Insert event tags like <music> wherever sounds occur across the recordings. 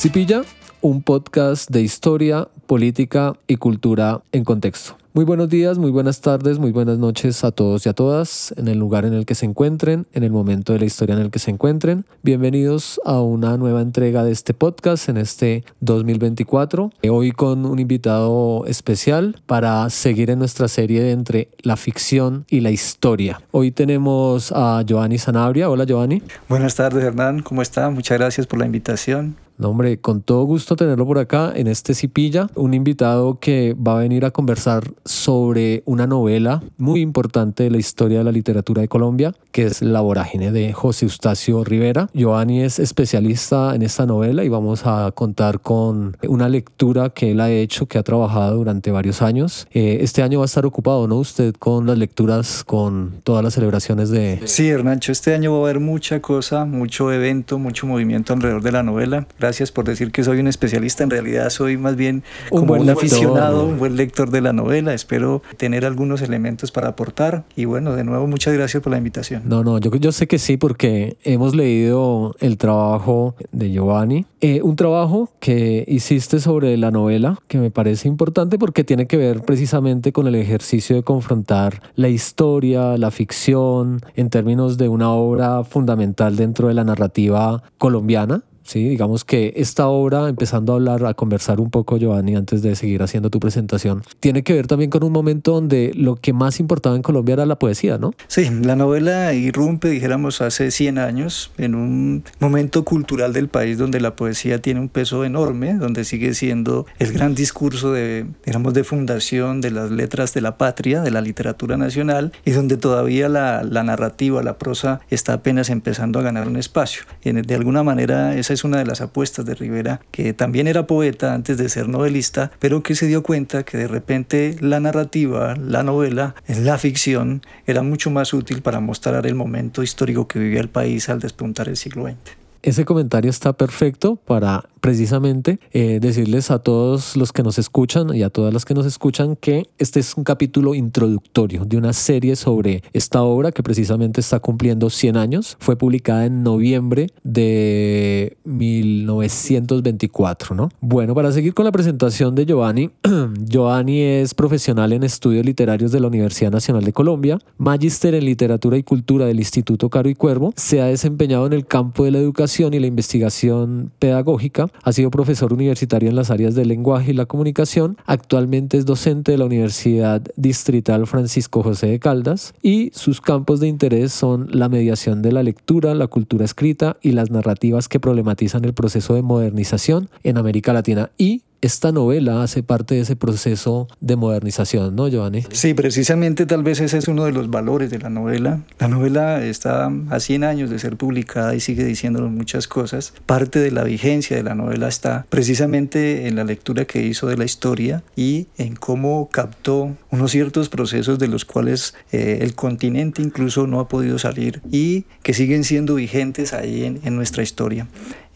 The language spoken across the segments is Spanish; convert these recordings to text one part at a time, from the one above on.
Cipilla, un podcast de historia, política y cultura en contexto. Muy buenos días, muy buenas tardes, muy buenas noches a todos y a todas en el lugar en el que se encuentren, en el momento de la historia en el que se encuentren. Bienvenidos a una nueva entrega de este podcast en este 2024. Hoy con un invitado especial para seguir en nuestra serie de entre la ficción y la historia. Hoy tenemos a Giovanni Sanabria. Hola Giovanni. Buenas tardes Hernán, ¿cómo está? Muchas gracias por la invitación. No, hombre, con todo gusto tenerlo por acá en este Cipilla, un invitado que va a venir a conversar sobre una novela muy importante de la historia de la literatura de Colombia, que es La vorágine de José Eustacio Rivera. Giovanni es especialista en esta novela y vamos a contar con una lectura que él ha hecho, que ha trabajado durante varios años. Eh, este año va a estar ocupado, ¿no? Usted con las lecturas, con todas las celebraciones de... Sí, Hernancho, este año va a haber mucha cosa, mucho evento, mucho movimiento alrededor de la novela. Gracias por decir que soy un especialista. En realidad soy más bien como un, aficionado, un buen lector de la novela. Espero tener algunos elementos para aportar. Y bueno, de nuevo, muchas gracias por la invitación. No, no, yo, yo sé que sí, porque hemos leído el trabajo de Giovanni. Eh, un trabajo que hiciste sobre la novela, que me parece importante porque tiene que ver precisamente con el ejercicio de confrontar la historia, la ficción, en términos de una obra fundamental dentro de la narrativa colombiana Sí, digamos que esta obra, empezando a hablar, a conversar un poco, Giovanni, antes de seguir haciendo tu presentación, tiene que ver también con un momento donde lo que más importaba en Colombia era la poesía, ¿no? Sí, la novela irrumpe, dijéramos, hace 100 años, en un momento cultural del país donde la poesía tiene un peso enorme, donde sigue siendo el gran discurso de, digamos, de fundación de las letras de la patria, de la literatura nacional, y donde todavía la, la narrativa, la prosa, está apenas empezando a ganar un espacio. De alguna manera esa es una de las apuestas de Rivera, que también era poeta antes de ser novelista, pero que se dio cuenta que de repente la narrativa, la novela, la ficción, era mucho más útil para mostrar el momento histórico que vivía el país al despuntar el siglo XX. Ese comentario está perfecto para precisamente eh, decirles a todos los que nos escuchan y a todas las que nos escuchan que este es un capítulo introductorio de una serie sobre esta obra que precisamente está cumpliendo 100 años. Fue publicada en noviembre de 1924, ¿no? Bueno, para seguir con la presentación de Giovanni, <clears throat> Giovanni es profesional en estudios literarios de la Universidad Nacional de Colombia, magíster en literatura y cultura del Instituto Caro y Cuervo, se ha desempeñado en el campo de la educación y la investigación pedagógica ha sido profesor universitario en las áreas del lenguaje y la comunicación. Actualmente es docente de la Universidad Distrital Francisco José de Caldas y sus campos de interés son la mediación de la lectura, la cultura escrita y las narrativas que problematizan el proceso de modernización en América Latina y esta novela hace parte de ese proceso de modernización, ¿no, Giovanni? Sí, precisamente tal vez ese es uno de los valores de la novela. La novela está a 100 años de ser publicada y sigue diciéndonos muchas cosas. Parte de la vigencia de la novela está precisamente en la lectura que hizo de la historia y en cómo captó unos ciertos procesos de los cuales eh, el continente incluso no ha podido salir y que siguen siendo vigentes ahí en, en nuestra historia.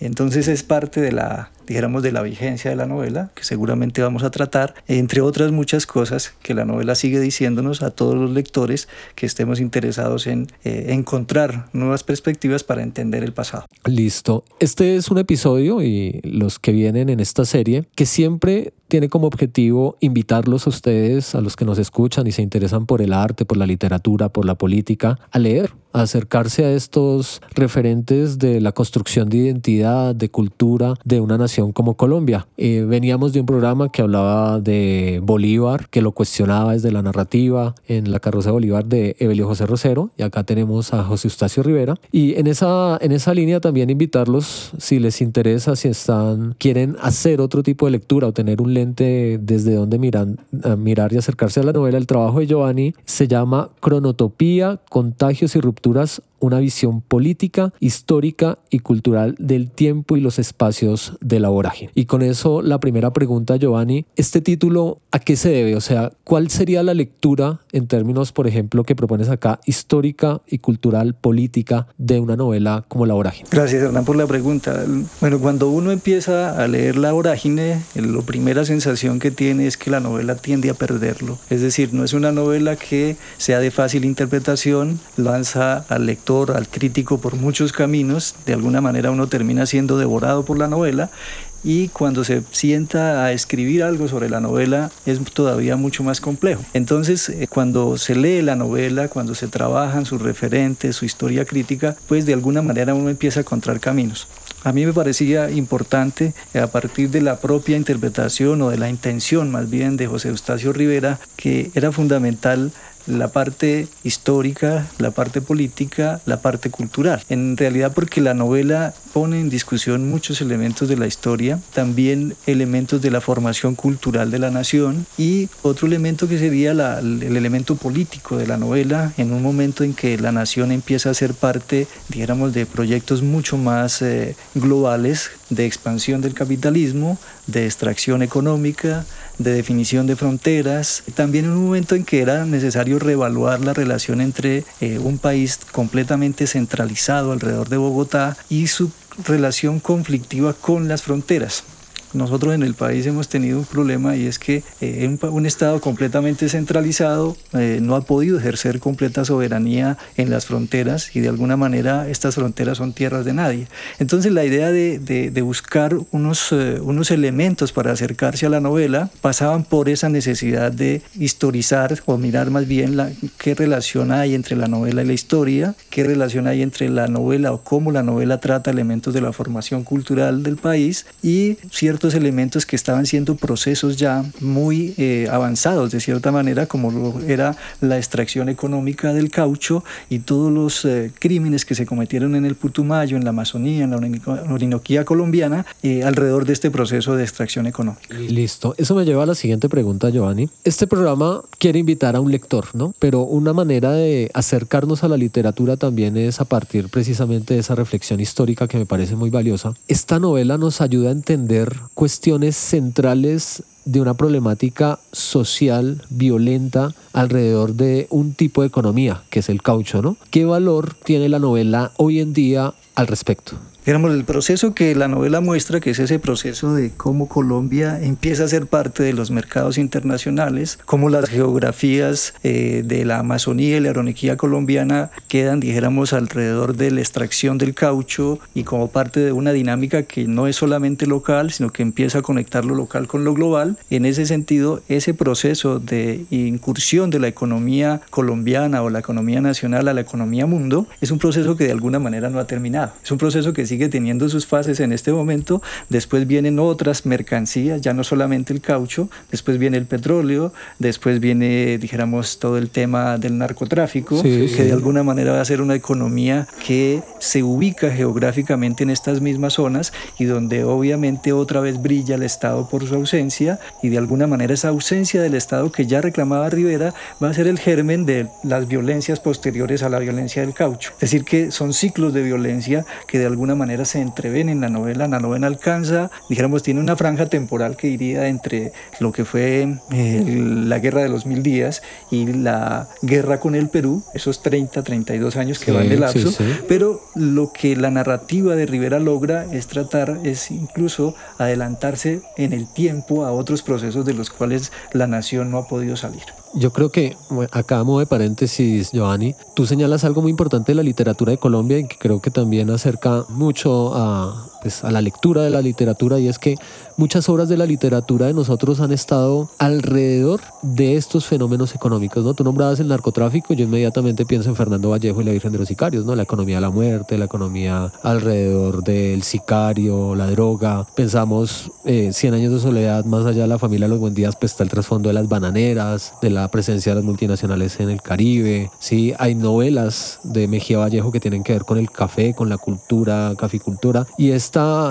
Entonces es parte de la, dijéramos, de la vigencia de la novela, que seguramente vamos a tratar, entre otras muchas cosas que la novela sigue diciéndonos a todos los lectores que estemos interesados en eh, encontrar nuevas perspectivas para entender el pasado. Listo. Este es un episodio y los que vienen en esta serie que siempre tiene como objetivo invitarlos a ustedes, a los que nos escuchan y se interesan por el arte, por la literatura, por la política, a leer, a acercarse a estos referentes de la construcción de identidad, de cultura de una nación como Colombia. Eh, veníamos de un programa que hablaba de Bolívar, que lo cuestionaba desde la narrativa en la carroza de Bolívar de Evelio José Rosero, y acá tenemos a José Eustacio Rivera. Y en esa, en esa línea también invitarlos, si les interesa, si están, quieren hacer otro tipo de lectura o tener un lente desde donde miran, mirar y acercarse a la novela, el trabajo de Giovanni se llama Cronotopía, Contagios y Rupturas una visión política, histórica y cultural del tiempo y los espacios de la vorágine. Y con eso la primera pregunta, Giovanni, ¿este título a qué se debe? O sea, ¿cuál sería la lectura en términos, por ejemplo, que propones acá, histórica y cultural, política de una novela como La vorágine? Gracias, Hernán, por la pregunta. Bueno, cuando uno empieza a leer La vorágine, sensación que tiene es que la novela tiende a perderlo. Es decir, no es una novela que sea de fácil interpretación, lanza al lector al crítico por muchos caminos, de alguna manera uno termina siendo devorado por la novela y cuando se sienta a escribir algo sobre la novela es todavía mucho más complejo. Entonces, eh, cuando se lee la novela, cuando se trabajan sus referentes, su historia crítica, pues de alguna manera uno empieza a encontrar caminos. A mí me parecía importante, eh, a partir de la propia interpretación o de la intención más bien de José Eustacio Rivera, que era fundamental la parte histórica, la parte política, la parte cultural. En realidad porque la novela pone en discusión muchos elementos de la historia, también elementos de la formación cultural de la nación y otro elemento que sería el elemento político de la novela en un momento en que la nación empieza a ser parte, dijéramos, de proyectos mucho más eh, globales de expansión del capitalismo, de extracción económica, de definición de fronteras, también en un momento en que era necesario reevaluar la relación entre eh, un país completamente centralizado alrededor de Bogotá y su relación conflictiva con las fronteras. Nosotros en el país hemos tenido un problema y es que eh, un, Estado completamente centralizado eh, no ha podido ejercer completa soberanía en las fronteras y de alguna manera estas fronteras son tierras de nadie. Entonces la idea de, de, buscar unos, eh, unos elementos para acercarse a la novela pasaban por esa necesidad de historizar o mirar más bien la, qué relación hay entre la novela y la historia, qué relación hay entre la novela o cómo la novela trata elementos de la formación cultural del país y elementos que estaban siendo procesos ya muy eh, avanzados de cierta manera, como era la extracción económica del caucho y todos los eh, crímenes que se cometieron en el Putumayo, en la Amazonía, en la Orinoquía colombiana, eh, alrededor de este proceso de extracción económica. Listo. Eso me lleva a la siguiente pregunta, Giovanni. Este programa quiere invitar a un lector, ¿no? Pero una manera de acercarnos a la literatura también es a partir precisamente de esa reflexión histórica que me parece muy valiosa. Esta novela nos ayuda a entender cuestiones centrales de una problemática social violenta alrededor de un tipo de economía, que es el caucho, ¿no? ¿Qué valor tiene la novela hoy en día al respecto? Digamos, el proceso que la novela muestra, que es ese proceso de cómo Colombia empieza a ser parte de los mercados internacionales, cómo las geografías eh, de la Amazonía y la Aeronequía colombiana quedan, dijéramos, alrededor de la extracción del caucho y como parte de una dinámica que no es solamente local, sino que empieza a conectar lo local con lo global. En ese sentido, ese proceso de incursión de la economía colombiana o la economía nacional a la economía mundo es un proceso que de alguna manera no ha terminado. Es un proceso que sigue teniendo sus fases en este momento. Después vienen otras mercancías, ya no solamente el caucho, después viene el petróleo, después viene, dijéramos, todo el tema del narcotráfico, que de alguna manera va a ser una economía que se ubica geográficamente en estas mismas zonas y donde obviamente otra vez brilla el Estado por su ausencia y de alguna manera esa ausencia del Estado que ya reclamaba Rivera va a ser el germen de las violencias posteriores a la violencia del caucho. Es decir, que son ciclos de violencia que de alguna manera se entreven en la novela. La novela alcanza, dijéramos, tiene una franja temporal que iría entre lo que fue eh, la guerra de los mil días y la guerra con el Perú, esos 30, 32 años que van de lapso. Pero lo que la narrativa de Rivera logra es tratar, es incluso adelantarse en el tiempo a otros procesos de los cuales la nación no ha podido salir. Yo creo que acá, modo de paréntesis, Giovanni, tú señalas algo muy importante de la literatura de Colombia y que creo que también acerca mucho a, pues, a la lectura de la literatura y es que muchas obras de la literatura de nosotros han estado alrededor de estos fenómenos económicos, ¿no? Tú nombrabas el narcotráfico, yo inmediatamente pienso en Fernando Vallejo y la Virgen de los Sicarios, ¿no? La economía de la muerte, la economía alrededor del sicario, la droga. Pensamos eh, 100 años de soledad, más allá de la familia de los buen días, pues está el trasfondo de las bananeras, de la presencia de las multinacionales en el Caribe, ¿sí? Hay novelas de Mejía Vallejo que tienen que ver con el café, con la cultura, caficultura, y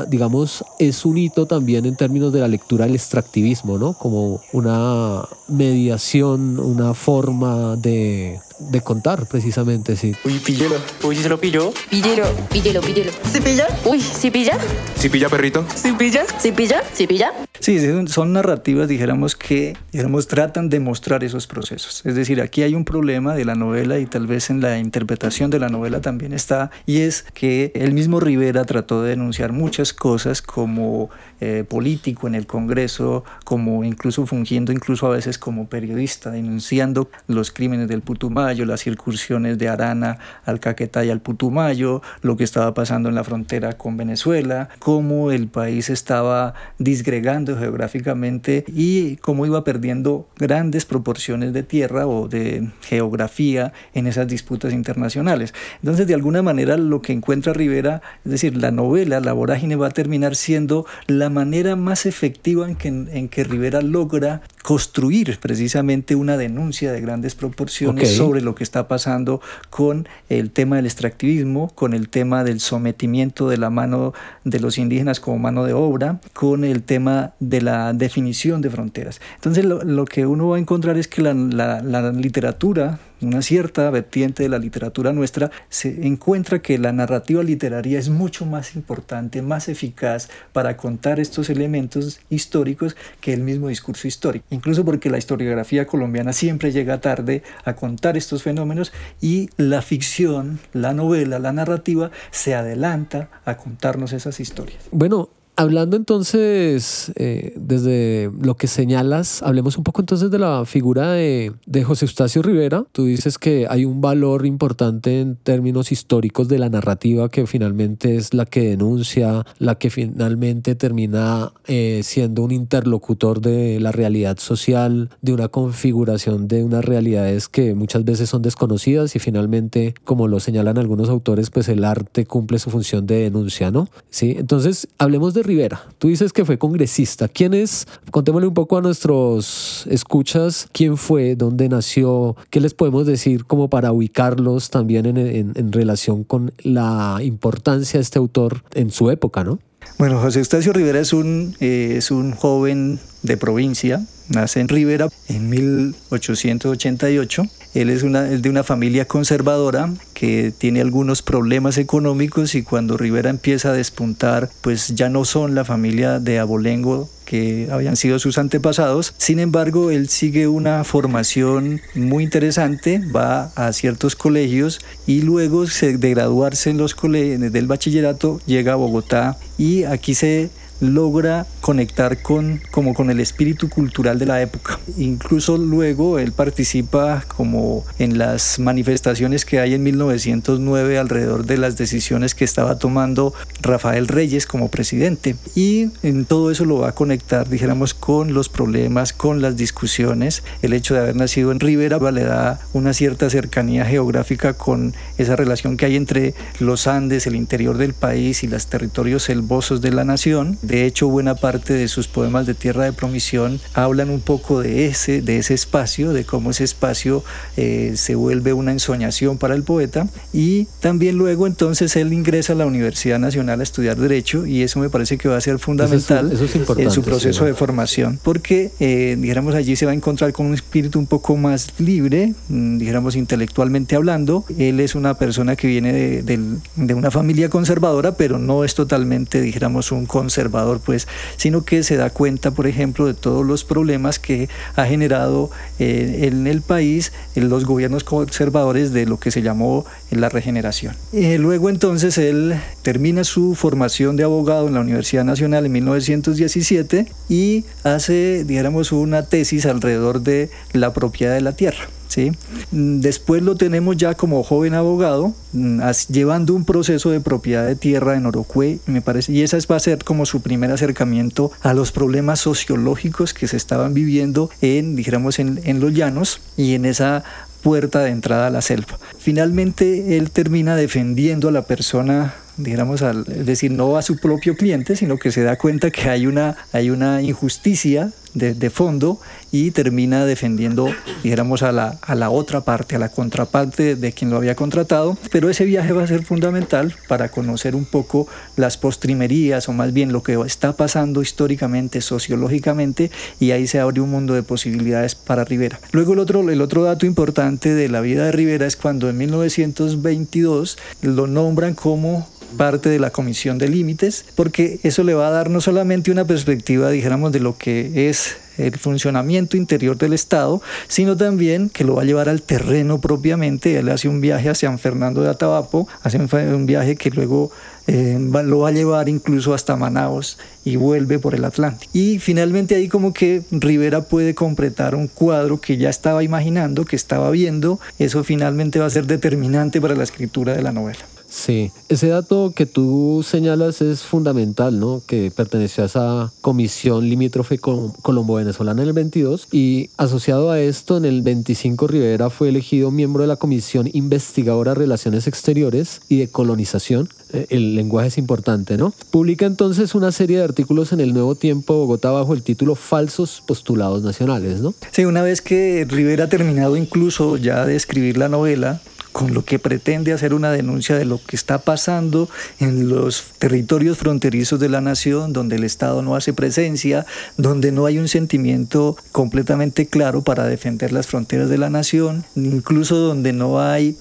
digamos, es un hito también en términos de la lectura del extractivismo, ¿no? Como una mediación, una forma de de contar, precisamente, sí. Uy, píllelo. Uy, ¿se lo pilló? Píllelo, píllelo, píllelo. ¿Se pilla? Uy, ¿sí pilla? ¿Sí pilla, perrito? ¿Sí pilla? ¿Sí pilla? ¿Sí pilla? Sí, son narrativas, dijéramos, que dijéramos, tratan de mostrar esos procesos. Es decir, aquí hay un problema de la novela y tal vez en la interpretación de la novela también está, y es que el mismo Rivera trató de denunciar muchas cosas como eh, político en el Congreso, como incluso fungiendo incluso a veces como periodista, denunciando los crímenes del Putumayo Putumayo, las incursiones de Arana al Caquetá y al Putumayo, lo que estaba pasando en la frontera con Venezuela, cómo el país estaba disgregando geográficamente y cómo iba perdiendo grandes proporciones de tierra o de geografía en esas disputas internacionales. Entonces, de alguna manera, lo que encuentra Rivera, es decir, la novela, la vorágine, va a terminar siendo la manera más efectiva en que, en que Rivera logra construir precisamente una denuncia de grandes proporciones sobre lo que está pasando con el tema del extractivismo, con el tema del sometimiento de la mano de los indígenas como mano de obra, con el tema de la definición de fronteras. Entonces lo, que uno va a encontrar es que la, literatura una cierta vertiente de la literatura nuestra, se encuentra que la narrativa literaria es mucho más importante, más eficaz para contar estos elementos históricos que el mismo discurso histórico. Incluso porque la historiografía colombiana siempre llega tarde a contar estos fenómenos y la ficción, la novela, la narrativa se adelanta a contarnos esas historias. Bueno, Hablando entonces eh, desde lo que señalas, hablemos un poco entonces de la figura de, de, José Eustacio Rivera. Tú dices que hay un valor importante en términos históricos de la narrativa que finalmente es la que denuncia, la que finalmente termina eh, siendo un interlocutor de la realidad social, de una configuración de unas realidades que muchas veces son desconocidas y finalmente, como lo señalan algunos autores, pues el arte cumple su función de denuncia, ¿no? Sí, entonces hablemos de Rivera. Tú dices que fue congresista. ¿Quién es? Contémosle un poco a nuestros escuchas quién fue, dónde nació, qué les podemos decir como para ubicarlos también en, relación con la importancia de este autor en su época, ¿no? Bueno, José Eustacio Rivera es un, eh, es un joven de provincia, nace en Rivera en 1888 él es, una, de una familia conservadora que tiene algunos problemas económicos y cuando Rivera empieza a despuntar, pues ya no son la familia de Abolengo que habían sido sus antepasados. Sin embargo, él sigue una formación muy interesante, va a ciertos colegios y luego de graduarse en los colegios del bachillerato llega a Bogotá y aquí se logra conectar con, como con el espíritu cultural de la época. Incluso luego él participa como en las manifestaciones que hay en 1909 alrededor de las decisiones que estaba tomando Rafael Reyes como presidente. Y en todo eso lo va a conectar, dijéramos, con los problemas, con las discusiones. El hecho de haber nacido en Rivera le da una cierta cercanía geográfica con esa relación que hay entre los Andes, el interior del país y los territorios selvosos de la nación. De hecho, buena parte de sus poemas de Tierra de Promisión hablan un poco de ese, de ese espacio, de cómo ese espacio eh, se vuelve una ensoñación para el poeta. Y también luego entonces él ingresa a la Universidad Nacional a estudiar Derecho y eso me parece que va a ser fundamental en su proceso de formación, porque eh, dijéramos allí se va a encontrar con un espíritu un poco más libre, mm, dijéramos intelectualmente hablando. Él es una persona que viene de, de una familia conservadora, pero no es totalmente, dijéramos, un conservador pues, sino que se da cuenta, por ejemplo, de todos los problemas que ha generado eh, en el país los gobiernos conservadores de lo que se llamó la regeneración. Eh, luego entonces él termina su formación de abogado en la Universidad Nacional en 1917 y hace, digamos, una tesis alrededor de la propiedad de la tierra. ¿Sí? Después lo tenemos ya como joven abogado, mm, llevando un proceso de propiedad de tierra en Orocue, me parece, y esa va a ser como su primer acercamiento a los problemas sociológicos que se estaban viviendo en, en, los llanos y en esa puerta de entrada a la selva. Finalmente, él termina defendiendo a la persona digamos, al, es decir, no a su propio cliente, sino que se da cuenta que hay una injusticia de, fondo y termina defendiendo, dijéramos, a la, a la otra parte, a la contraparte de quien lo había contratado. Pero ese viaje va a ser fundamental para conocer un poco las postrimerías o más bien lo que está pasando históricamente, sociológicamente, y ahí se abre un mundo de posibilidades para Rivera. Luego el otro, el otro dato importante de la vida de Rivera es cuando en 1922 lo nombran como parte de la Comisión de Límites, porque eso le va a dar no solamente una perspectiva, dijéramos, de lo que es el funcionamiento interior del Estado, sino también que lo va a llevar al terreno propiamente. Él hace un viaje hacia San Fernando de Atabapo, hace un viaje que luego eh, lo va a llevar incluso hasta Manaos y vuelve por el Atlántico. Y finalmente ahí como que Rivera puede completar un cuadro que ya estaba imaginando, que estaba viendo, eso finalmente va a ser determinante para la escritura de la novela. Sí, ese dato que tú señalas es fundamental, ¿no? Que perteneció a esa comisión limítrofe colombo-venezolana en el 22 y asociado a esto en el 25 Rivera fue elegido miembro de la comisión investigadora de relaciones exteriores y de colonización. Eh, el lenguaje es importante, ¿no? Publica entonces una serie de artículos en el Nuevo Tiempo Bogotá bajo el título Falsos postulados nacionales, ¿no? Sí, una vez que Rivera ha terminado incluso ya de escribir la novela, con lo que pretende hacer una denuncia de lo que está pasando en los territorios fronterizos de la nación, donde el Estado no hace presencia, donde no hay un sentimiento completamente claro para defender las fronteras de la nación, incluso donde no hay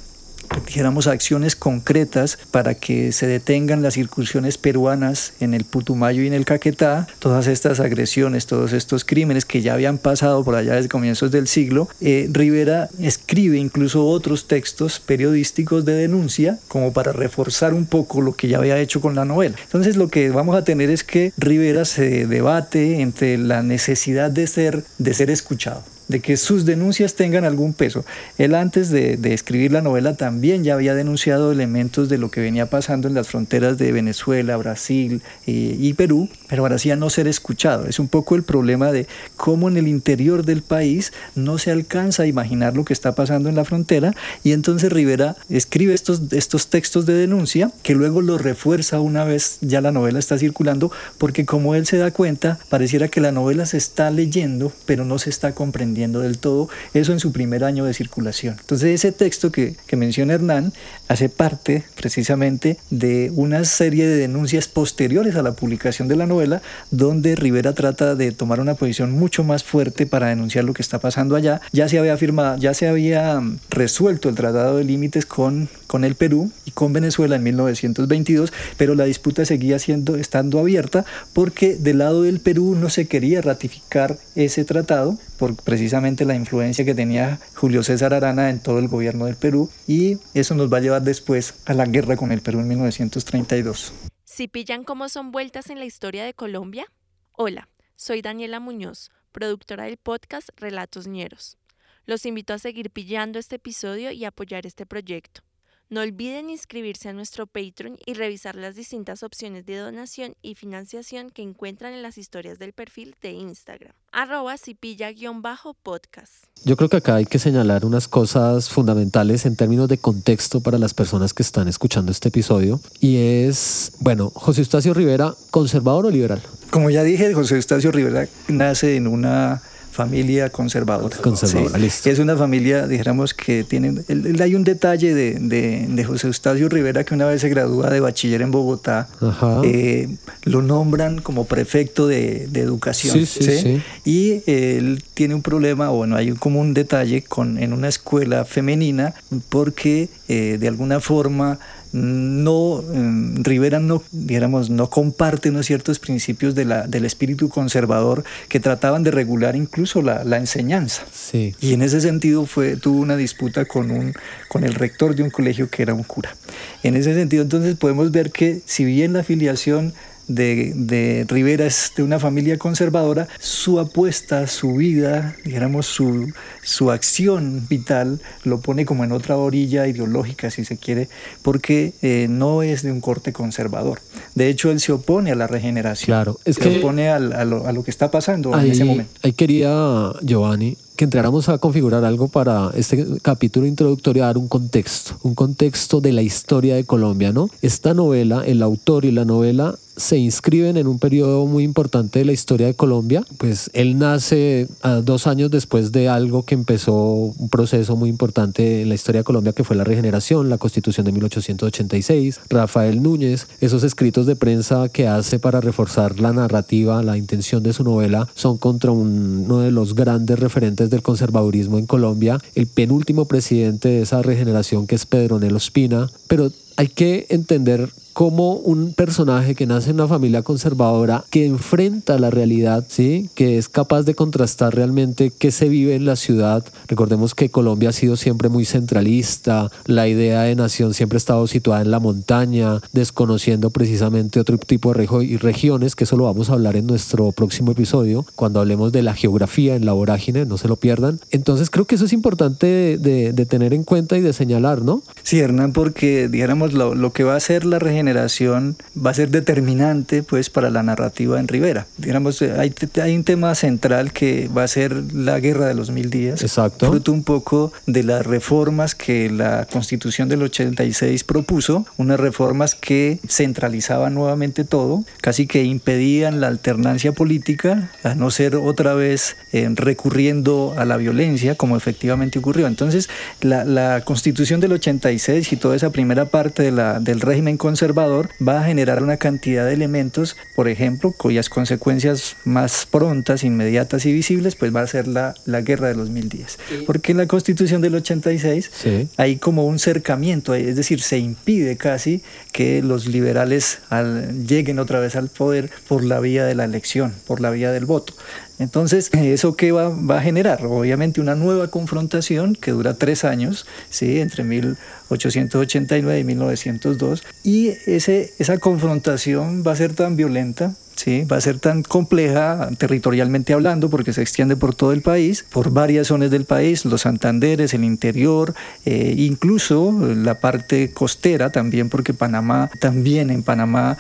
dijéramos, acciones concretas para que se detengan las incursiones peruanas en el Putumayo y en el Caquetá, todas estas agresiones, todos estos crímenes que ya habían pasado por allá desde comienzos del siglo, eh, Rivera escribe incluso otros textos periodísticos de denuncia como para reforzar un poco lo que ya había hecho con la novela. Entonces lo que vamos a tener es que Rivera se debate entre la necesidad de ser, de ser escuchado de que sus denuncias tengan algún peso. Él antes de, escribir la novela también ya había denunciado elementos de lo que venía pasando en las fronteras de Venezuela, Brasil eh, y Perú, pero parecía no ser escuchado. Es un poco el problema de cómo en el interior del país no se alcanza a imaginar lo que está pasando en la frontera y entonces Rivera escribe estos, estos textos de denuncia que luego los refuerza una vez ya la novela está circulando porque como él se da cuenta pareciera que la novela se está leyendo pero no se está comprendiendo del todo eso en su primer año de circulación. Entonces ese texto que, que menciona Hernán hace parte precisamente de una serie de denuncias posteriores a la publicación de la novela, donde Rivera trata de tomar una posición mucho más fuerte para denunciar lo que está pasando allá. Ya se había firmado, ya se había resuelto el Tratado de Límites con, con el Perú y con Venezuela en 1922, pero la disputa seguía siendo, estando abierta porque del lado del Perú no se quería ratificar ese tratado por precisamente la influencia que tenía Julio César Arana en todo el gobierno del Perú y eso nos va a llevar después a la guerra con el Perú en 1932. ¿Si pillan cómo son vueltas en la historia de Colombia? Hola, soy Daniela Muñoz, productora del podcast Relatos Ñeros. Los invito a seguir pillando este episodio y apoyar este proyecto. No olviden inscribirse a nuestro Patreon y revisar las distintas opciones de donación y financiación que encuentran en las historias del perfil de Instagram, arroba cipilla-podcast. Yo creo que acá hay que señalar unas cosas fundamentales en términos de contexto para las personas que están escuchando este episodio y es, bueno, José Eustacio Rivera, ¿conservador o liberal? Como ya dije, José Eustacio Rivera nace en una familia conservadora. Conservadora, listo. Es una familia, dijéramos, que tiene... hay un detalle de, de, José Eustacio Rivera que una vez se gradúa de bachiller en Bogotá, eh, lo nombran como prefecto de, de educación. Sí, sí, sí, Y él tiene un problema, o bueno, hay como un detalle con, en una escuela femenina porque eh, de alguna forma no, em, Rivera no, digamos, no comparte unos ciertos principios de la, del espíritu conservador que trataban de regular incluso la, la enseñanza. Sí. Y en ese sentido fue, tuvo una disputa con, un, con el rector de un colegio que era un cura. En ese sentido, entonces podemos ver que si bien la afiliación de, Rivera es de una familia conservadora, su apuesta, su vida, digamos, su, su acción vital lo pone como en otra orilla ideológica, si se quiere, porque eh, no es de un corte conservador. De hecho, él se opone a la regeneración. Claro, es se opone a, lo, que está pasando en ese momento. Ahí quería, Giovanni, que entráramos a configurar algo para este capítulo introductorio, dar un contexto, un contexto de la historia de Colombia, ¿no? Esta novela, el autor y la novela se inscriben en un periodo muy importante de la historia de Colombia. Pues él nace dos años después de algo que empezó un proceso muy importante en la historia de Colombia, que fue la regeneración, la constitución de 1886, Rafael Núñez, esos escritos de prensa que hace para reforzar la narrativa, la intención de su novela, son contra uno de los grandes referentes del conservadurismo en Colombia, el penúltimo presidente de esa regeneración que es Pedro Nelo Espina, pero hay que entender como un personaje que nace en una familia conservadora, que enfrenta la realidad, ¿sí? que es capaz de contrastar realmente qué se vive en la ciudad. Recordemos que Colombia ha sido siempre muy centralista, la idea de nación siempre ha estado situada en la montaña, desconociendo precisamente otro tipo de regiones, que eso lo vamos a hablar en nuestro próximo episodio, cuando hablemos de la geografía en la vorágine, no se lo pierdan. Entonces creo que eso es importante de, tener en cuenta y de señalar, ¿no? Sí, Hernán, porque dijéramos lo, lo que va a ser la regeneración va a ser determinante pues para la narrativa en Rivera. Digamos, hay, hay un tema central que va a ser la guerra de los mil días. Exacto. Fruto un poco de las reformas que la constitución del 86 propuso, unas reformas que centralizaban nuevamente todo, casi que impedían la alternancia política, a no ser otra vez eh, recurriendo a la violencia, como efectivamente ocurrió. Entonces, la, la constitución del 86 y toda esa primera parte de la, del régimen conservador va a generar una cantidad de elementos, por ejemplo, cuyas consecuencias más prontas, inmediatas y visibles, pues va a ser la, la guerra de los mil días. Porque en la constitución del 86 hay como un cercamiento, es decir, se impide casi que los liberales lleguen otra vez al poder por la vía de la elección, por la vía del voto. Entonces, ¿eso qué va, a generar? Obviamente una nueva confrontación que dura tres años, ¿sí? entre 1889 y 1902, y ese, esa confrontación va a ser tan violenta ¿sí? va a ser tan compleja territorialmente hablando porque se extiende por todo el país, por varias zonas del país, los Santanderes, el interior, eh, incluso la parte costera también porque Panamá, también en Panamá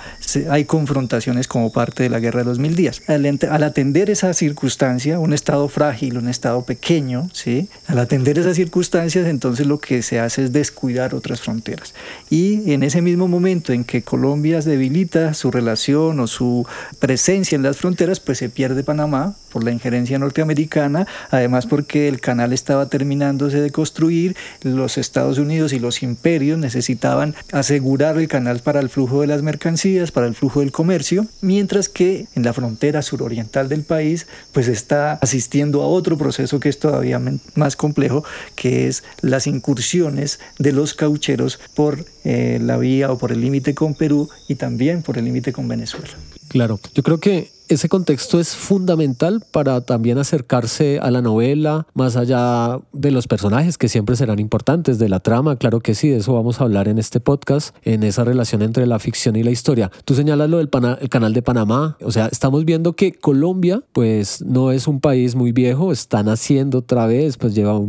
hay confrontaciones como parte de la Guerra de los Mil Días. Al, al, atender esa circunstancia, un Estado frágil, un Estado pequeño, ¿sí? al atender esas circunstancias entonces lo que se hace es descuidar otras fronteras. Y en ese mismo momento en que Colombia debilita su relación o su presencia en las fronteras, pues se pierde Panamá por la injerencia norteamericana, además porque el canal estaba terminándose de construir, los Estados Unidos y los imperios necesitaban asegurar el canal para el flujo de las mercancías, para el flujo del comercio, mientras que en la frontera suroriental del país pues está asistiendo a otro proceso que es todavía más complejo, que es las incursiones de los caucheros por eh, la vía o por el límite con Perú y también por el límite con Venezuela. Claro, yo creo que ese contexto es fundamental para también acercarse a la novela, más allá de los personajes que siempre serán importantes, de la trama, claro que sí, de eso vamos a hablar en este podcast, en esa relación entre la ficción y la historia. Tú señalas lo del el canal de Panamá, o sea, estamos viendo que Colombia, pues no es un país muy viejo, están haciendo otra vez, pues lleva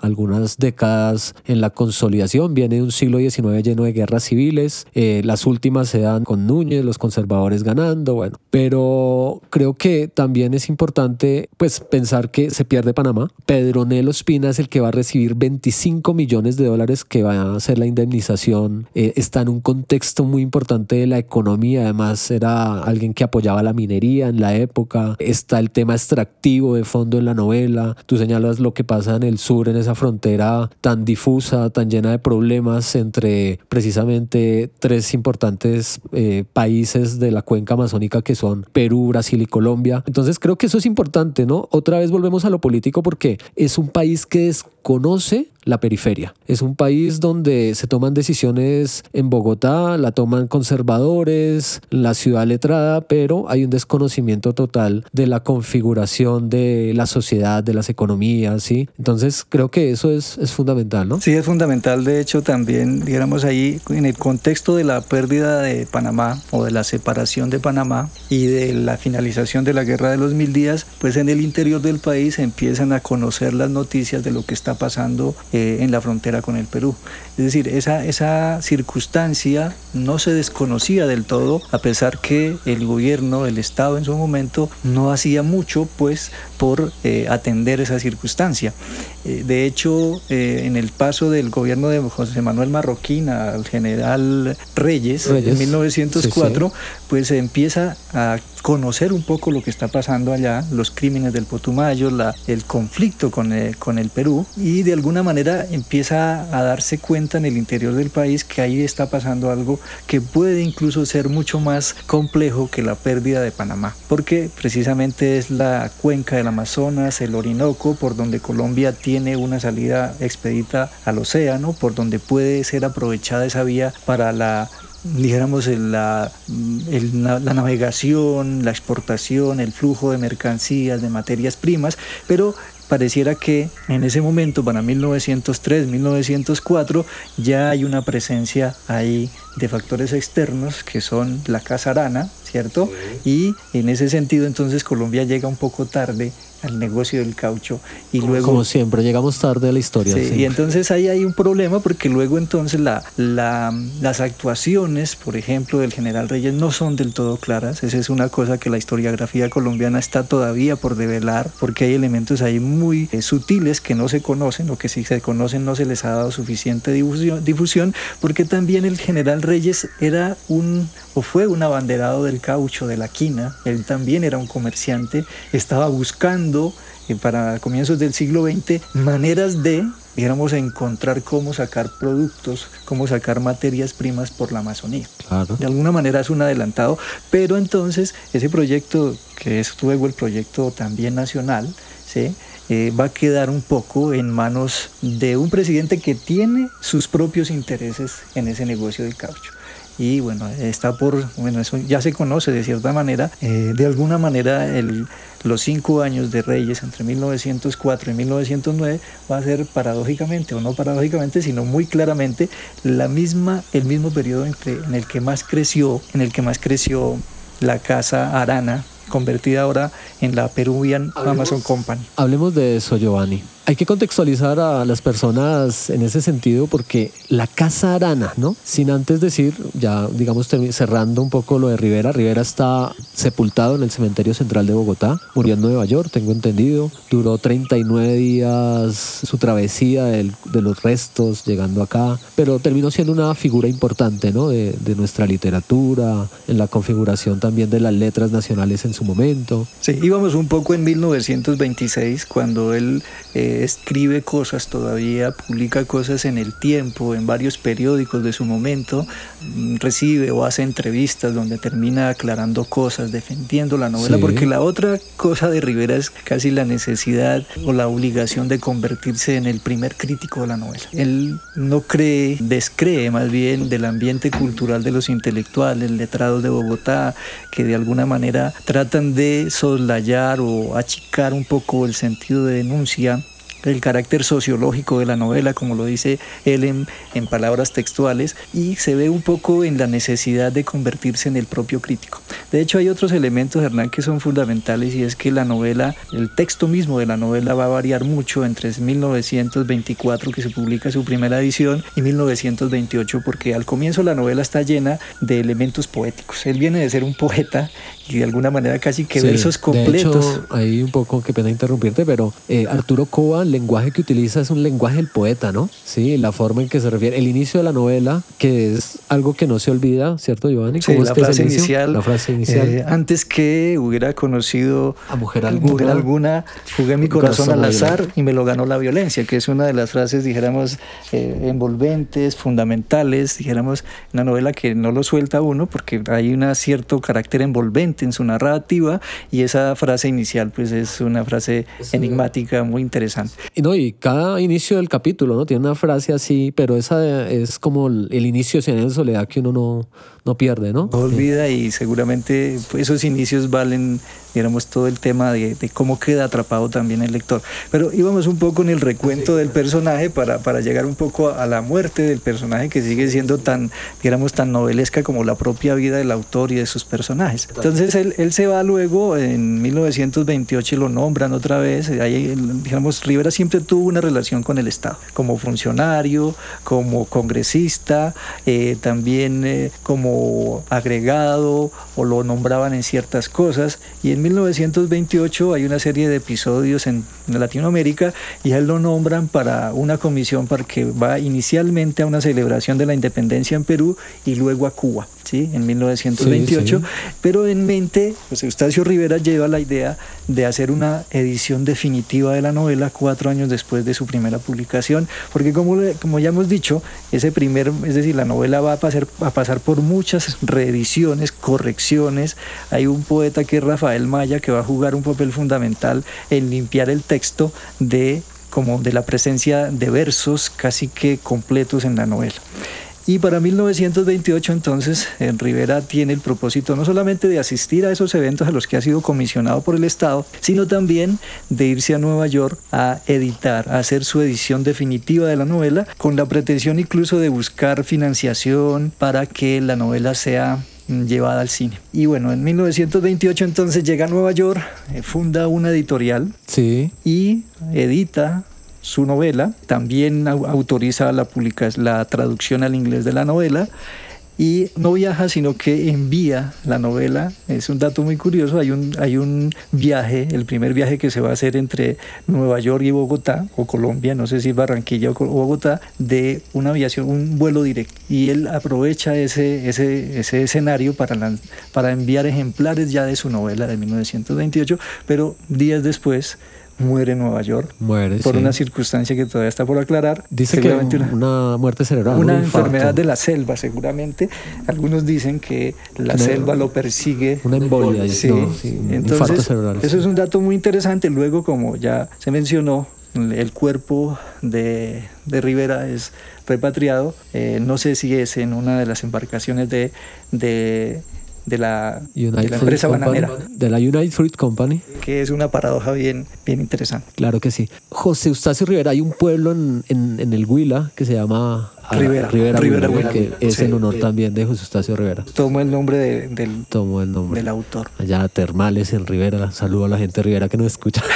algunas décadas en la consolidación, viene un siglo XIX lleno de guerras civiles, eh, las últimas se dan con Núñez, los conservadores ganando, bueno, pero creo que también es importante pues pensar que se pierde Panamá. Pedro Nelo Espina es el que va a recibir 25 millones de dólares que va a ser la indemnización. Eh, está en un contexto muy importante de la economía. Además era alguien que apoyaba la minería en la época. Está el tema extractivo de fondo en la novela. Tú señalas lo que pasa en el sur, en esa frontera tan difusa, tan llena de problemas entre precisamente tres importantes eh, países de la cuenca amazónica que son Perú, Brasil y Colombia. Entonces creo que eso es importante, ¿no? Otra vez volvemos a lo político porque es un país que desconoce la periferia. Es un país donde se toman decisiones en Bogotá, la toman conservadores, la ciudad letrada, pero hay un desconocimiento total de la configuración de la sociedad, de las economías, ¿sí? Entonces creo que eso es, es fundamental, ¿no? Sí, es fundamental. De hecho, también, digamos ahí, en el contexto de la pérdida de Panamá o de la separación de Panamá y de la finalización de la Guerra de los Mil Días, pues en el interior del país empiezan a conocer las noticias de lo que está pasando eh, en la frontera con el Perú. Es decir, esa, esa circunstancia no se desconocía del todo, a pesar que el gobierno, el Estado en su momento, no hacía mucho pues por eh, atender esa circunstancia. Eh, de hecho, en el paso del gobierno de José Manuel Marroquín al general Reyes, en 1904, pues se empieza a conocer un poco lo que está pasando allá, los crímenes del Potumayo, la, el conflicto con el, con el Perú y de alguna manera empieza a darse cuenta en el interior del país que ahí está pasando algo que puede incluso ser mucho más complejo que la pérdida de Panamá, porque precisamente es la cuenca del Amazonas, el Orinoco, por donde Colombia tiene una salida expedita al océano, por donde puede ser aprovechada esa vía para la la, la, navegación, la exportación, el flujo de mercancías, de materias primas, pero pareciera que en ese momento, para 1903, 1904, ya hay una presencia ahí de factores externos que son la casa arana, ¿cierto? Y en ese sentido entonces Colombia llega un poco tarde al negocio del caucho y como, luego como siempre llegamos tarde a la historia sí, y entonces ahí hay un problema porque luego entonces la, la, las actuaciones por ejemplo del general Reyes no son del todo claras. Esa es una cosa que la historiografía colombiana está todavía por develar porque hay elementos ahí muy eh, sutiles que no se conocen o que si se conocen no se les ha dado suficiente difusión, difusión porque también el general Reyes era un o fue un abanderado del caucho de la quina él también era un comerciante estaba buscando eh, para comienzos del siglo XX maneras de, digamos, encontrar cómo sacar productos, cómo sacar materias primas por la Amazonía. De alguna manera es un adelantado, pero entonces ese proyecto, que es luego el proyecto también nacional, ¿sí? Eh, va a quedar un poco en manos de un presidente que tiene sus propios intereses en ese negocio del caucho. Y bueno, está por, bueno, eso ya se conoce de cierta manera, eh, de alguna manera los cinco años de Reyes entre 1904 y 1909 va a ser paradójicamente, o no paradójicamente, sino muy claramente la misma, el mismo periodo entre, en el que más creció, en el que más creció la casa Arana, convertida ahora en la Peruvian Amazon Company. Hablemos de eso, Giovanni. Hay que contextualizar a las personas en ese sentido porque la Casa Arana, ¿no? Sin antes decir, ya digamos cerrando un poco lo de Rivera, Rivera está sepultado en el cementerio central de Bogotá, murió en Nueva York, tengo entendido, duró 39 días su travesía de los restos llegando acá, pero terminó siendo una figura importante, ¿no? De, nuestra literatura, en la configuración también de las letras nacionales en su momento. Sí, íbamos un poco en 1926 cuando él... Eh, escribe cosas todavía, publica cosas en el tiempo, en varios periódicos de su momento, mm, recibe o hace entrevistas donde termina aclarando cosas, defendiendo la novela, porque la otra cosa de Rivera es casi la necesidad o la obligación de convertirse en el primer crítico de la novela. Él no cree, descree más bien del ambiente cultural de los intelectuales, letrados de Bogotá, que de alguna manera tratan de soslayar o achicar un poco el sentido de denuncia el carácter sociológico de la novela, como lo dice él en, en, palabras textuales, y se ve un poco en la necesidad de convertirse en el propio crítico. De hecho, hay otros elementos, Hernán, que son fundamentales, y es que la novela, el texto mismo de la novela va a variar mucho entre 1924, que se publica su primera edición, y 1928, porque al comienzo la novela está llena de elementos poéticos. Él viene de ser un poeta y de alguna manera casi que versos completos. De hecho, ahí un poco, qué pena interrumpirte, pero eh, Arturo Cova, el lenguaje que utiliza es un lenguaje del poeta, ¿no? Sí, la forma en que se refiere, el inicio de la novela, que es algo que no se olvida, ¿cierto, Giovanni? Sí, la, frase inicial, la frase inicial. Eh, antes que hubiera conocido a mujer alguna, mujer alguna jugué mi corazón, al azar y me lo ganó la violencia, que es una de las frases, dijéramos, eh, envolventes, fundamentales, dijéramos, una novela que no lo suelta uno porque hay un cierto carácter envolvente en su narrativa y esa frase inicial pues es una frase enigmática muy interesante. Y no, y cada inicio del capítulo, ¿no? Tiene una frase así, pero esa es como el inicio de en soledad que uno no, no pierde, ¿no? No olvida y seguramente esos inicios valen, digamos, todo el tema de, cómo queda atrapado también el lector. Pero íbamos un poco en el recuento del personaje para, para llegar un poco a, la muerte del personaje que sigue siendo tan, digamos, tan novelesca como la propia vida del autor y de sus personajes. Entonces él, él se va luego en 1928 y lo nombran otra vez. Ahí, digamos, Rivera siempre tuvo una relación con el Estado, como funcionario, como congresista, eh, también eh, como agregado o lo nombraban en ciertas cosas. Y en 1928 hay una serie de episodios en Latinoamérica y él lo nombran para una comisión para que va inicialmente a una celebración de la independencia en Perú y luego a Cuba. ¿Sí? en 1928, pero en mente, pues Eustacio Rivera lleva la idea de hacer una edición definitiva de la novela cuatro años después de su primera publicación, porque como, como ya hemos dicho, ese primer, es decir, la novela va a pasar, a pasar por muchas reediciones, correcciones, hay un poeta que es Rafael Maya que va a jugar un papel fundamental en limpiar el texto de como de la presencia de versos casi que completos en la novela. Y para 1928 entonces Rivera tiene el propósito no solamente de asistir a esos eventos a los que ha sido comisionado por el Estado, sino también de irse a Nueva York a editar, a hacer su edición definitiva de la novela, con la pretensión incluso de buscar financiación para que la novela sea mm, llevada al cine. Y bueno, en 1928 entonces llega a Nueva York, eh, funda una editorial Sí. y edita su novela, también au- autoriza la, publica- la traducción al inglés de la novela y no viaja, sino que envía la novela. Es un dato muy curioso, hay un, hay un viaje, el primer viaje que se va a hacer entre Nueva York y Bogotá, o Colombia, no sé si Barranquilla o Bogotá, de una aviación, un vuelo directo. Y él aprovecha ese, ese, ese escenario para, para enviar ejemplares ya de su novela de 1928, pero días después muere en Nueva York Muere. por sí. una circunstancia que todavía está por aclarar. Dice que una, una, muerte cerebral. una un infarto. enfermedad de la selva, seguramente. Algunos dicen que la Una- selva lo persigue. Una embolia. Sí, no, sí, entonces cerebral. eso es un dato muy interesante. Luego, como ya se mencionó, el cuerpo de, de Rivera es repatriado. Eh, no sé si es en una de las embarcaciones de, de, de la, de la empresa Company, bananera, De la United Fruit Company. que es una paradoja bien, bien interesante. Claro que sí. José Eustacio Rivera, hay un pueblo en, en, en el Huila que se llama ah, Rivera. Rivera, Rivera, Huila. que es Sí. en honor también de José Eustacio Rivera. Tomó el nombre de- del, Tomó el nombre. del autor. Allá termales en Rivera. Saludo a la gente de Rivera que nos escucha. <laughs>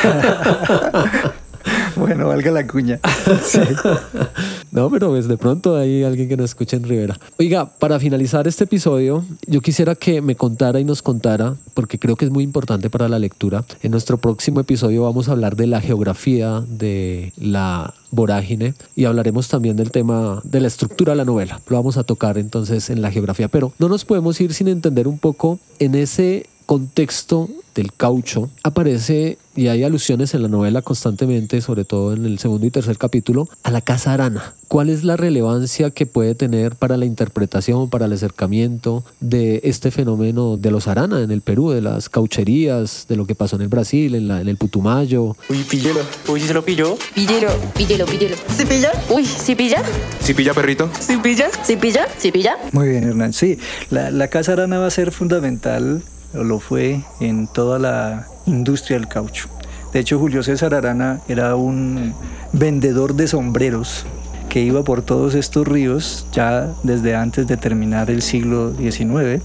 Bueno, valga la cuña. <laughs> No, pero pues de pronto hay alguien que nos escucha en Rivera. Oiga, para finalizar este episodio, yo quisiera que me contara y nos contara, porque creo que es muy importante para la lectura. En nuestro próximo episodio vamos a hablar de la geografía de la vorágine y hablaremos también del tema de la estructura de la novela. Lo vamos a tocar entonces en la geografía, pero no nos podemos ir sin entender un poco en ese contexto del caucho aparece y hay alusiones en la novela constantemente, sobre todo en el segundo y tercer capítulo, a la casa arana. ¿Cuál es la relevancia que puede tener para la interpretación, para el acercamiento de este fenómeno de los arana en el Perú, de las caucherías, de lo que pasó en el Brasil, en, la- en el Putumayo? Uy, píllelo. Uy, ¿sí se lo pilló? Píllelo, píllelo, píllelo. ¿Sí pilla? Uy, ¿sí pilla? ¿Sí pilla, perrito? ¿Sí pilla? ¿Sí pilla? ¿Sí pilla? Muy bien, Hernán. Sí, la, la casa arana va a ser fundamental, o lo fue, en toda la industria del caucho. De hecho, Julio César Arana era un vendedor de sombreros que iba por todos estos ríos ya desde antes de terminar el siglo XIX.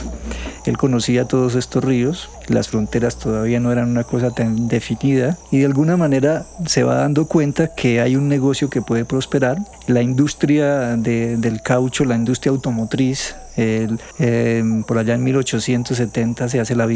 Él conocía todos estos ríos, las fronteras todavía no eran una cosa tan definida y de alguna manera se va dando cuenta que hay un negocio que puede prosperar. La industria de- del caucho, la industria automotriz, el, eh, por allá en 1870 se hace la,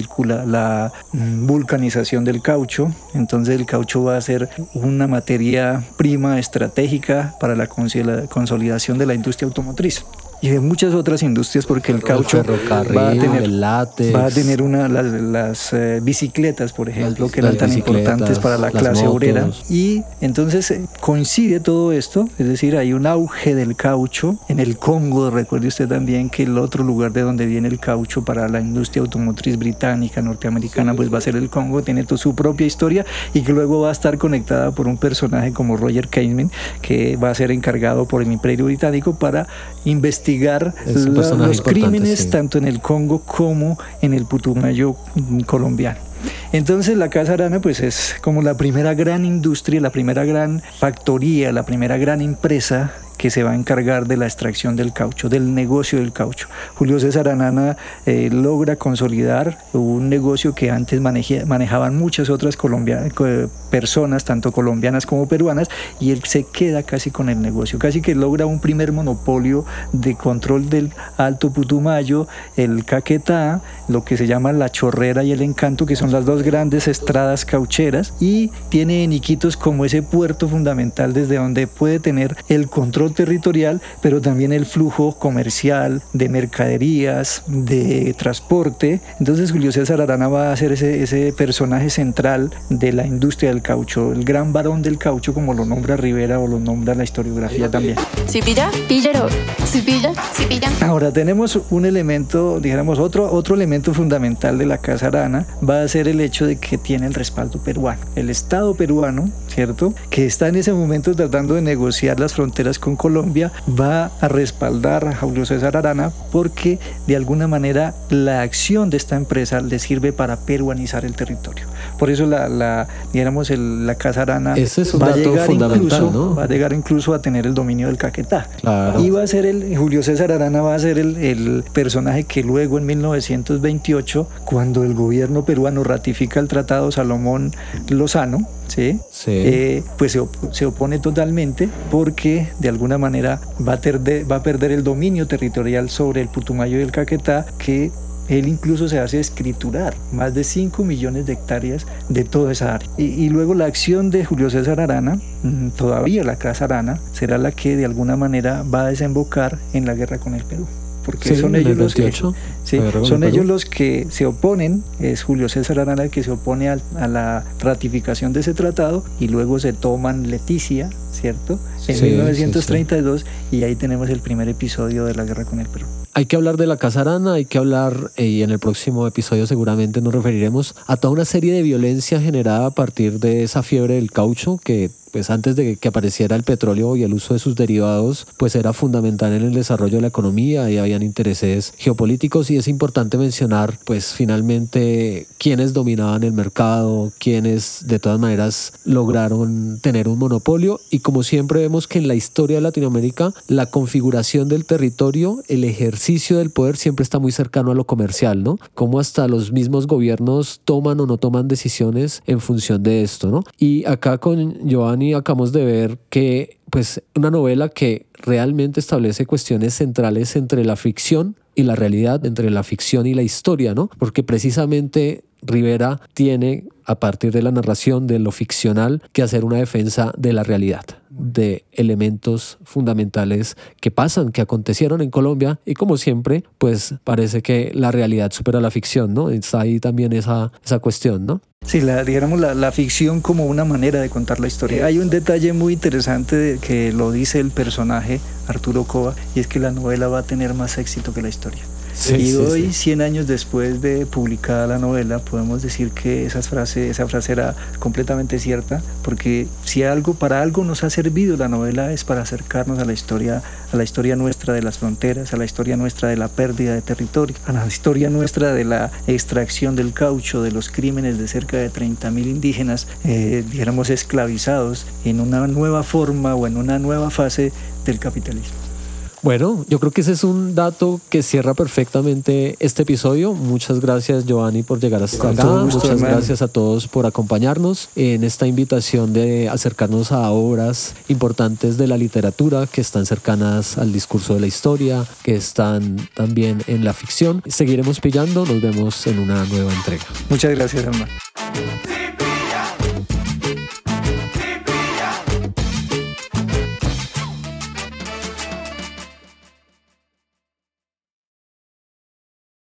la mm, vulcanización del caucho, entonces el caucho va a ser una materia prima estratégica para la consoli- consolidación de la industria automotriz y de muchas otras industrias porque el caucho ferrocarril, va a tener, el va a tener una, las, las, eh, bicicletas, por ejemplo, Las- que eran tan importantes para la las clase motos. obrera. Y entonces eh, coincide todo esto, es decir, hay un auge del caucho en el Congo. Recuerde usted también que el otro lugar de donde viene el caucho para la industria automotriz británica, norteamericana, pues va a ser el Congo, tiene su propia historia y que luego va a estar conectada por un personaje como Roger Caseman, que va a ser encargado por el Imperio Británico para investigar La- los crímenes sí. tanto en el Congo como en el Putumayo colombiano. Entonces la Casa Arana pues es como la primera gran industria, la primera gran factoría, la primera gran empresa que se va a encargar de la extracción del caucho, del negocio del caucho. Julio César Arana eh, logra consolidar un negocio que antes maneje- manejaban muchas otras colombianas, personas, tanto colombianas como peruanas, y él se queda casi con el negocio, casi que logra un primer monopolio de control del Alto Putumayo, el Caquetá, lo que se llama la Chorrera y el Encanto, que son las dos grandes estradas caucheras, y tiene en Iquitos como ese puerto fundamental desde donde puede tener el control territorial, pero también el flujo comercial de mercaderías, de transporte. Entonces Julio César Arana va a ser ese, ese personaje central de la industria del caucho, el gran varón del caucho, como lo nombra Rivera o lo nombra la historiografía también. ¿Sí pilla? Píllelo. ¿Sí pilla? ¿Sí pilla? Ahora tenemos un elemento, dijéramos, otro, otro elemento fundamental de la Casa Arana va a ser el hecho de que tiene el respaldo peruano. El Estado peruano, ¿cierto? Que está en ese momento tratando de negociar las fronteras con Colombia, va a respaldar a Julio César Arana porque de alguna manera la acción de esta empresa le sirve para peruanizar el territorio. Por eso la, la digamos, el, la Casa Arana va, a llegar incluso, va a llegar incluso a tener el dominio del Caquetá. Y va a ser el, Julio César Arana va a ser el, el personaje que luego en 1928, cuando el gobierno peruano ratifica el Tratado Salomón Lozano, ¿sí? Eh, pues se, opone totalmente porque de alguna manera va a, perder el dominio territorial sobre el Putumayo y el Caquetá que él incluso se hace escriturar más de 5 millones de hectáreas de toda esa área. Y, y, luego la acción de Julio César Arana, mm, todavía la Casa Arana, será la que de alguna manera va a desembocar en la guerra con el Perú porque son ellos los que son ellos los que se oponen, es Julio César Arana el que se opone a, la ratificación de ese tratado y luego se toman Leticia, ¿cierto? En 1932 y ahí tenemos el primer episodio de la guerra con el Perú. Hay que hablar de la Casa Arana, hay que hablar, eh, y en el próximo episodio seguramente nos referiremos a toda una serie de violencia generada a partir de esa fiebre del caucho que pues antes de que apareciera el petróleo y el uso de sus derivados, pues era fundamental en el desarrollo de la economía y habían intereses geopolíticos y es importante mencionar pues finalmente quiénes dominaban el mercado, quiénes de todas maneras lograron tener un monopolio y como siempre vemos que en la historia de Latinoamérica la configuración del territorio, el ejercicio del poder siempre está muy cercano a lo comercial, ¿no? Como hasta los mismos gobiernos toman o no toman decisiones en función de esto, ¿no? Y acá con Giovanni acabamos de ver que pues una novela que realmente establece cuestiones centrales entre la ficción y la realidad, entre la ficción y la historia, ¿no? Porque precisamente Rivera tiene, a partir de la narración de lo ficcional, que hacer una defensa de la realidad, de elementos fundamentales que pasan, que acontecieron en Colombia y como siempre, pues parece que la realidad supera la ficción, ¿no? Está ahí también esa, esa cuestión, ¿no? Sí, la, digamos la, la, ficción como una manera de contar la historia. Hay un detalle muy interesante que lo dice el personaje Arturo Cova y es que la novela va a tener más éxito que la historia y hoy, 100 años después de publicada la novela, podemos decir que esa frase, esa frase era completamente cierta, porque si algo, para algo nos ha servido la novela es para acercarnos a la historia, a la historia nuestra de las fronteras, a la historia nuestra de la pérdida de territorio, a la historia nuestra de la extracción del caucho, de los crímenes de cerca de 30.000 indígenas, eh, dijéramos, esclavizados en una nueva forma o en una nueva fase del capitalismo. Bueno, yo creo que ese es un dato que cierra perfectamente este episodio. Muchas gracias, Giovanni, por llegar hasta acá. Muchas gracias a todos por acompañarnos en esta invitación de acercarnos a obras importantes de la literatura que están cercanas al discurso de la historia, que están también en la ficción. Seguiremos pillando. Nos vemos en una nueva entrega. Muchas gracias, hermano.